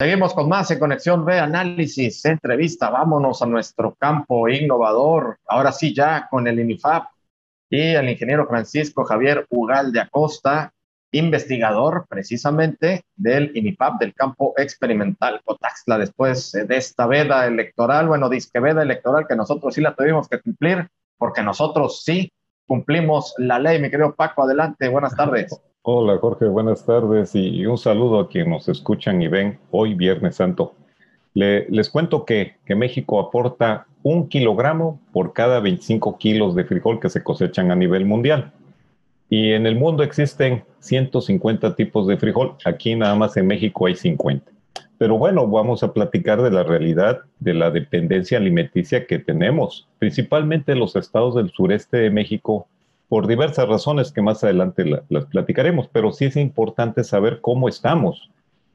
Seguimos con más en Conexión B, análisis, entrevista. Vámonos a nuestro campo innovador. Ahora sí, ya con el INIFAP y el ingeniero Francisco Javier Ugal de Acosta, investigador precisamente del INIFAP del campo experimental Cotaxla, después de esta veda electoral, bueno, disque veda electoral que nosotros sí la tuvimos que cumplir, porque nosotros sí cumplimos la ley. Mi querido Paco, adelante, buenas tardes. Hola Jorge, buenas tardes y un saludo a quienes nos escuchan y ven hoy Viernes Santo. les cuento que, que, México aporta un kilogramo por cada 25 kilos de frijol que se cosechan a nivel mundial. Y en el mundo existen 150 tipos de frijol, aquí nada más en México hay 50. Pero bueno, vamos a platicar de la realidad de la dependencia alimenticia que tenemos, principalmente en los estados del sureste de México por diversas razones que más adelante las platicaremos, pero sí es importante saber cómo estamos.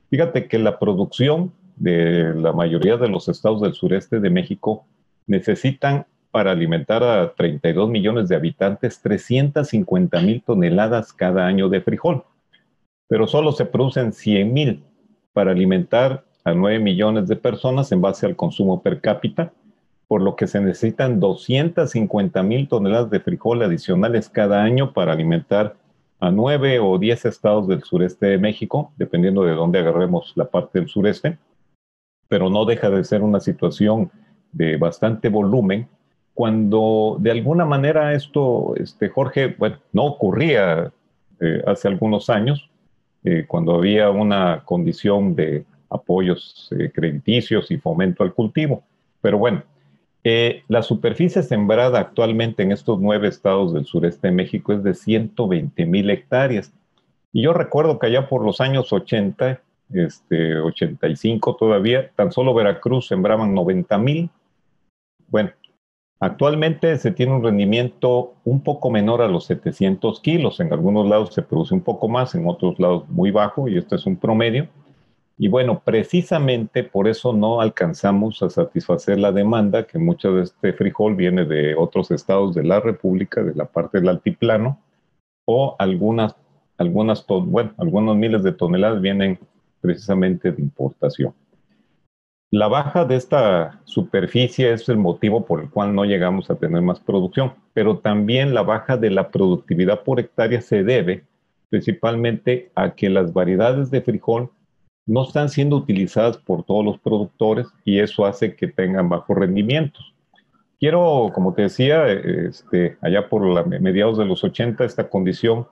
Fíjate que la producción de la mayoría de los estados del sureste de México necesitan para alimentar a 32 millones de habitantes 350 mil toneladas cada año de frijol, pero solo se producen 100 mil para alimentar a 9 millones de personas en base al consumo per cápita por lo que se necesitan 250 mil toneladas de frijol adicionales cada año para alimentar a 9 o 10 estados del sureste de México, dependiendo de dónde agarremos la parte del sureste, pero no deja de ser una situación de bastante volumen, cuando de alguna manera esto, este, Jorge, bueno, no ocurría eh, hace algunos años, eh, cuando había una condición de apoyos eh, crediticios y fomento al cultivo. Pero bueno, eh, la superficie sembrada actualmente en estos nueve estados del sureste de México es de 120 mil hectáreas. Y yo recuerdo que allá por los años 80, este, 85 todavía, tan solo Veracruz sembraban 90 mil. Bueno, actualmente se tiene un rendimiento un poco menor a los 700 kilos. En algunos lados se produce un poco más, en otros lados muy bajo, y este es un promedio. Y bueno, precisamente por eso no alcanzamos a satisfacer la demanda, que mucho de este frijol viene de otros estados de la República, de la parte del altiplano, o algunas, algunas, bueno, algunos miles de toneladas vienen precisamente de importación. La baja de esta superficie es el motivo por el cual no llegamos a tener más producción, pero también la baja de la productividad por hectárea se debe principalmente a que las variedades de frijol no están siendo utilizadas por todos los productores y eso hace que tengan bajos rendimientos. Quiero, como te decía, este, allá por la, mediados de los 80 esta condición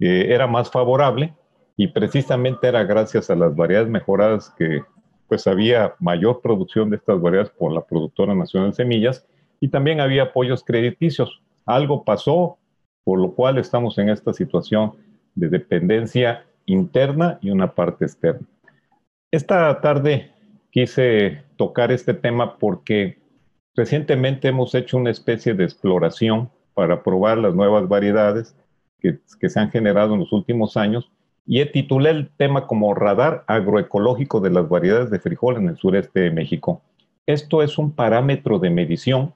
eh, era más favorable y precisamente era gracias a las variedades mejoradas que pues había mayor producción de estas variedades por la productora nacional de semillas y también había apoyos crediticios. Algo pasó, por lo cual estamos en esta situación de dependencia interna y una parte externa. Esta tarde quise tocar este tema porque recientemente hemos hecho una especie de exploración para probar las nuevas variedades que, se han generado en los últimos años y titulé el tema como Radar Agroecológico de las Variedades de Frijol en el sureste de México. Esto es un parámetro de medición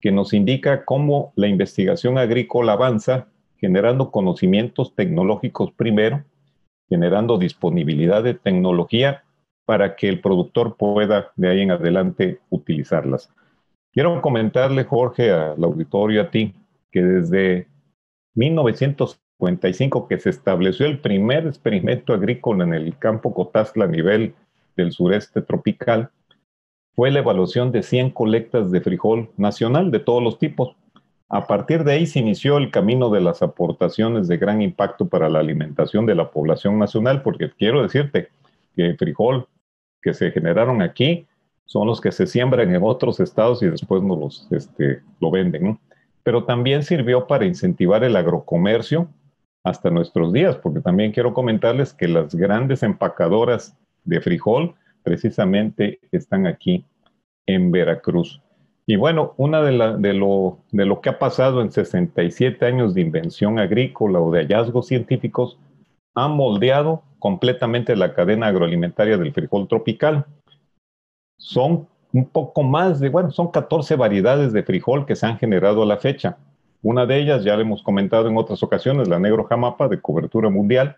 que nos indica cómo la investigación agrícola avanza generando conocimientos tecnológicos primero generando disponibilidad de tecnología para que el productor pueda de ahí en adelante utilizarlas. Quiero comentarle, Jorge, al auditorio, a ti, que desde 1955 que se estableció el primer experimento agrícola en el campo Cotazla a nivel del sureste tropical, fue la evaluación de 100 colectas de frijol nacional de todos los tipos. A partir de ahí se inició el camino de las aportaciones de gran impacto para la alimentación de la población nacional, porque quiero decirte que el frijol que se generaron aquí son los que se siembran en otros estados y después nos los, este, lo venden. Pero también sirvió para incentivar el agrocomercio hasta nuestros días, porque también quiero comentarles que las grandes empacadoras de frijol precisamente están aquí en Veracruz. Y bueno, una de, de, lo, de lo que ha pasado en 67 años de invención agrícola o de hallazgos científicos ha moldeado completamente la cadena agroalimentaria del frijol tropical. Son un poco más de, bueno, son 14 variedades de frijol que se han generado a la fecha. Una de ellas, ya le hemos comentado en otras ocasiones, la negro jamapa de cobertura mundial.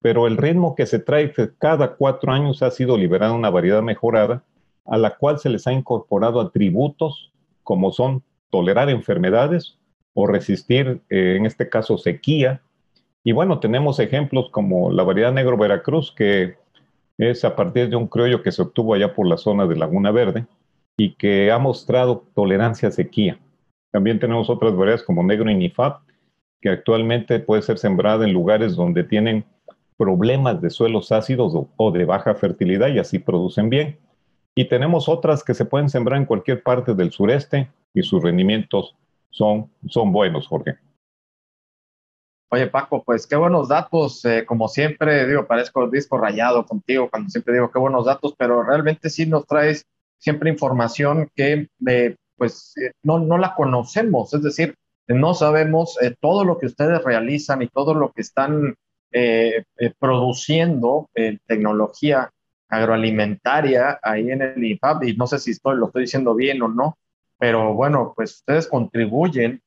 pero el ritmo que se trae cada cuatro años ha sido liberada una variedad mejorada a la cual se les ha incorporado atributos como son tolerar enfermedades o resistir, eh, en este caso, sequía. Y bueno, tenemos ejemplos como la variedad negro Veracruz, que es a partir de un criollo que se obtuvo allá por la zona de Laguna Verde y que ha mostrado tolerancia a sequía. También tenemos otras variedades como negro Inifab, que actualmente puede ser sembrada en lugares donde tienen problemas de suelos ácidos o de baja fertilidad y así producen bien. Y tenemos otras que se pueden sembrar en cualquier parte del sureste y sus rendimientos son, son buenos, Jorge. Oye, Paco, pues qué buenos datos. Eh, como siempre, digo, parezco disco rayado contigo cuando siempre digo qué buenos datos, pero realmente sí nos traes siempre información que eh, pues eh, no, no la conocemos. Es decir, no sabemos todo lo que ustedes realizan y todo lo que están produciendo en tecnología agroalimentaria ahí en el IFAP, y no sé si estoy, lo estoy diciendo bien o no, pero bueno, pues ustedes contribuyen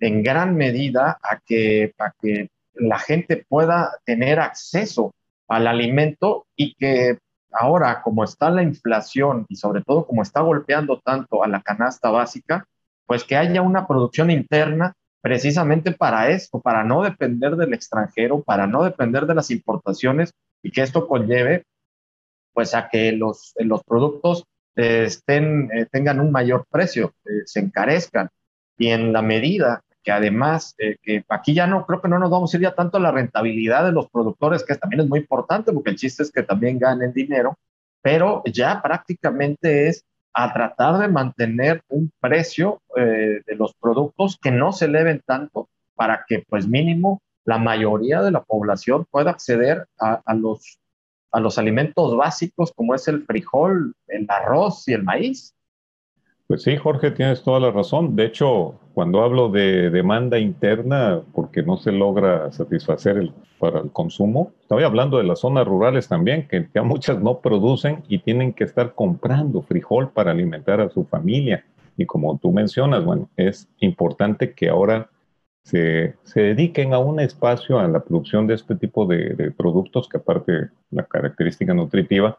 en gran medida a que, a que la gente pueda tener acceso al alimento y que ahora, como está la inflación y sobre todo como está golpeando tanto a la canasta básica, pues que haya una producción interna precisamente para esto, para no depender del extranjero, para no depender de las importaciones y que esto conlleve pues a que los, los productos eh, estén, eh, tengan un mayor precio, eh, se encarezcan. Y en la medida que además, que aquí ya no, creo que no nos vamos a ir ya tanto a la rentabilidad de los productores, que también es muy importante, porque el chiste es que también ganen dinero, pero ya prácticamente es a tratar de mantener un precio de los productos que no se eleven tanto para que pues mínimo la mayoría de la población pueda acceder a, a los a los alimentos básicos como es el frijol, el arroz y el maíz. Pues sí, Jorge, tienes toda la razón. De hecho, cuando hablo de demanda interna, porque no se logra satisfacer el, para el consumo, estoy hablando de las zonas rurales también, que ya muchas no producen y tienen que estar comprando frijol para alimentar a su familia. Y como tú mencionas, bueno, es importante que ahora se, dediquen a un espacio a la producción de este tipo de, productos, que aparte la característica nutritiva,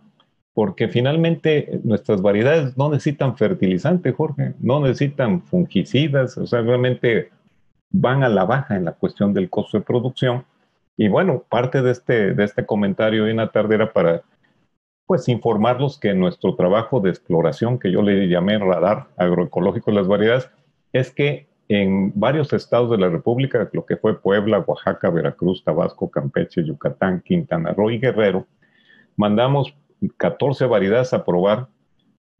porque finalmente nuestras variedades no necesitan fertilizante, Jorge, no necesitan fungicidas, o sea, realmente van a la baja en la cuestión del costo de producción. Y bueno, parte de este, de este comentario de una tarde era para pues informarlos que nuestro trabajo de exploración, que yo le llamé radar agroecológico de las variedades, es que en varios estados de la República, lo que fue Puebla, Oaxaca, Veracruz, Tabasco, Campeche, Yucatán, Quintana Roo y Guerrero, mandamos 14 variedades a probar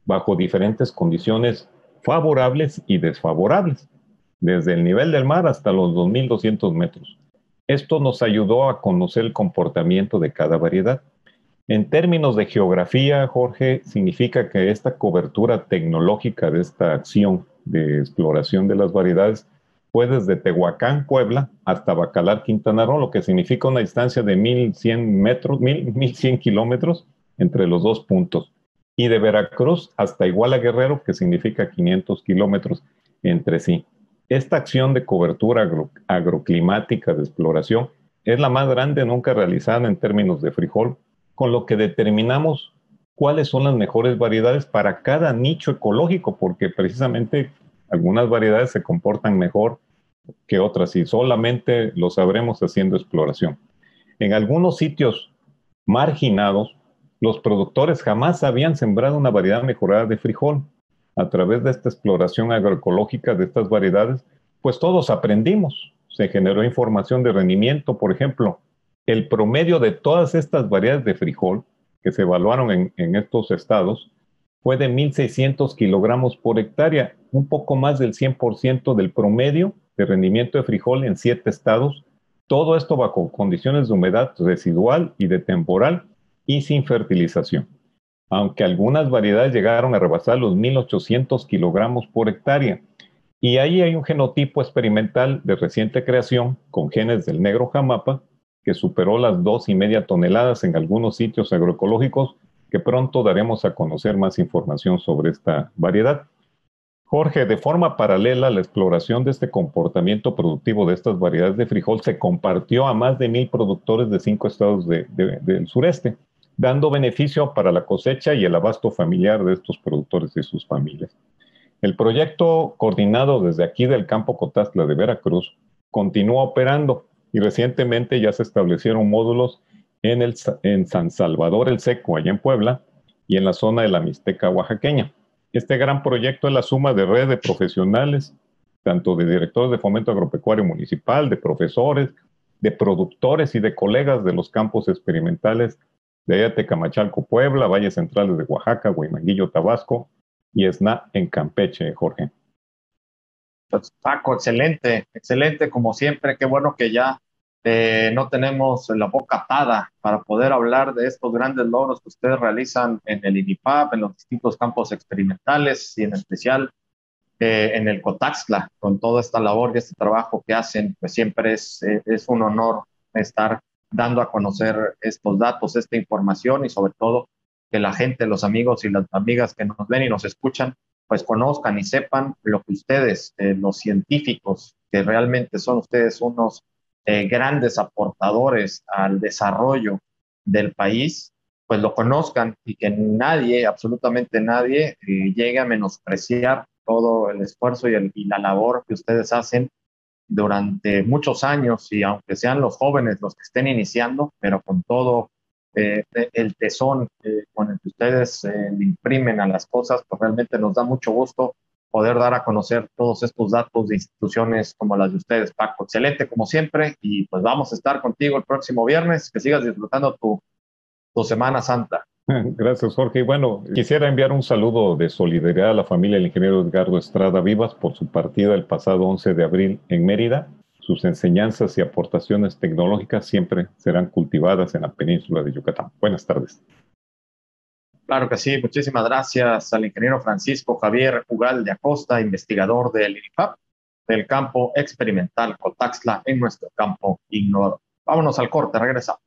bajo diferentes condiciones favorables y desfavorables, desde el nivel del mar hasta los 2.200 metros. Esto nos ayudó a conocer el comportamiento de cada variedad. En términos de geografía, Jorge, significa que esta cobertura tecnológica de esta acción de exploración de las variedades fue desde Tehuacán, Puebla, hasta Bacalar, Quintana Roo, lo que significa una distancia de 1100 metros, 1100 kilómetros entre los dos puntos. Y de Veracruz hasta Iguala Guerrero, que significa 500 kilómetros entre sí. Esta acción de cobertura agroclimática de exploración es la más grande nunca realizada en términos de frijol, con lo que determinamos cuáles son las mejores variedades para cada nicho ecológico, porque precisamente algunas variedades se comportan mejor que otras y solamente lo sabremos haciendo exploración. En algunos sitios marginados, los productores jamás habían sembrado una variedad mejorada de frijol. A través de esta exploración agroecológica de estas variedades, pues todos aprendimos. Se generó información de rendimiento, por ejemplo, el promedio de todas estas variedades de frijol que se evaluaron en, estos estados fue de 1.600 kilogramos por hectárea, un poco más del 100% del promedio de rendimiento de frijol en siete estados. Todo esto bajo condiciones de humedad residual y de temporal y sin fertilización. Aunque algunas variedades llegaron a rebasar los 1.800 kilogramos por hectárea. Y ahí hay un genotipo experimental de reciente creación con genes del negro jamapa que superó las dos y media toneladas en algunos sitios agroecológicos, que pronto daremos a conocer más información sobre esta variedad. Jorge, de forma paralela, la exploración de este comportamiento productivo de estas variedades de frijol se compartió a más de mil productores de cinco estados del sureste, dando beneficio para la cosecha y el abasto familiar de estos productores y sus familias. El proyecto coordinado desde aquí del campo Cotazla de Veracruz continúa operando y recientemente ya se establecieron módulos en, el, en San Salvador el Seco, allá en Puebla, y en la zona de la Mixteca oaxaqueña. Este gran proyecto es la suma de red de profesionales, tanto de directores de fomento agropecuario municipal, de profesores, de productores y de colegas de los campos experimentales de Ayatecamachalco, Puebla, Valles Centrales de Oaxaca, Guaymanguillo, Tabasco y Esna en Campeche, Jorge. Pues, Paco, excelente, excelente como siempre. Qué bueno que ya eh, no tenemos la boca atada para poder hablar de estos grandes logros que ustedes realizan en el INIPAP, en los distintos campos experimentales y en especial eh, en el COTAXLA, con toda esta labor y este trabajo que hacen, pues siempre es, eh, es un honor estar dando a conocer estos datos, esta información y sobre todo que la gente, los amigos y las amigas que nos ven y nos escuchan, pues conozcan y sepan lo que ustedes, los científicos, que realmente son ustedes unos eh, grandes aportadores al desarrollo del país, pues lo conozcan y que nadie, absolutamente nadie, eh, llegue a menospreciar todo el esfuerzo y, la labor que ustedes hacen durante muchos años y aunque sean los jóvenes los que estén iniciando, pero con todo eh, el tesón con el que ustedes imprimen a las cosas, pues realmente nos da mucho gusto poder dar a conocer todos estos datos de instituciones como las de ustedes, Paco. Excelente, como siempre, y pues vamos a estar contigo el próximo viernes. Que sigas disfrutando tu, tu Semana Santa. Gracias, Jorge. Y bueno, quisiera enviar un saludo de solidaridad a la familia del ingeniero Edgardo Estrada Vivas por su partida el pasado 11 de abril en Mérida. Sus enseñanzas y aportaciones tecnológicas siempre serán cultivadas en la península de Yucatán. Buenas tardes. Claro que sí, muchísimas gracias al ingeniero Francisco Javier Ugal de Acosta, investigador del INIFAP, del campo experimental Cotaxla en nuestro campo ignorado. Vámonos al corte, regresamos.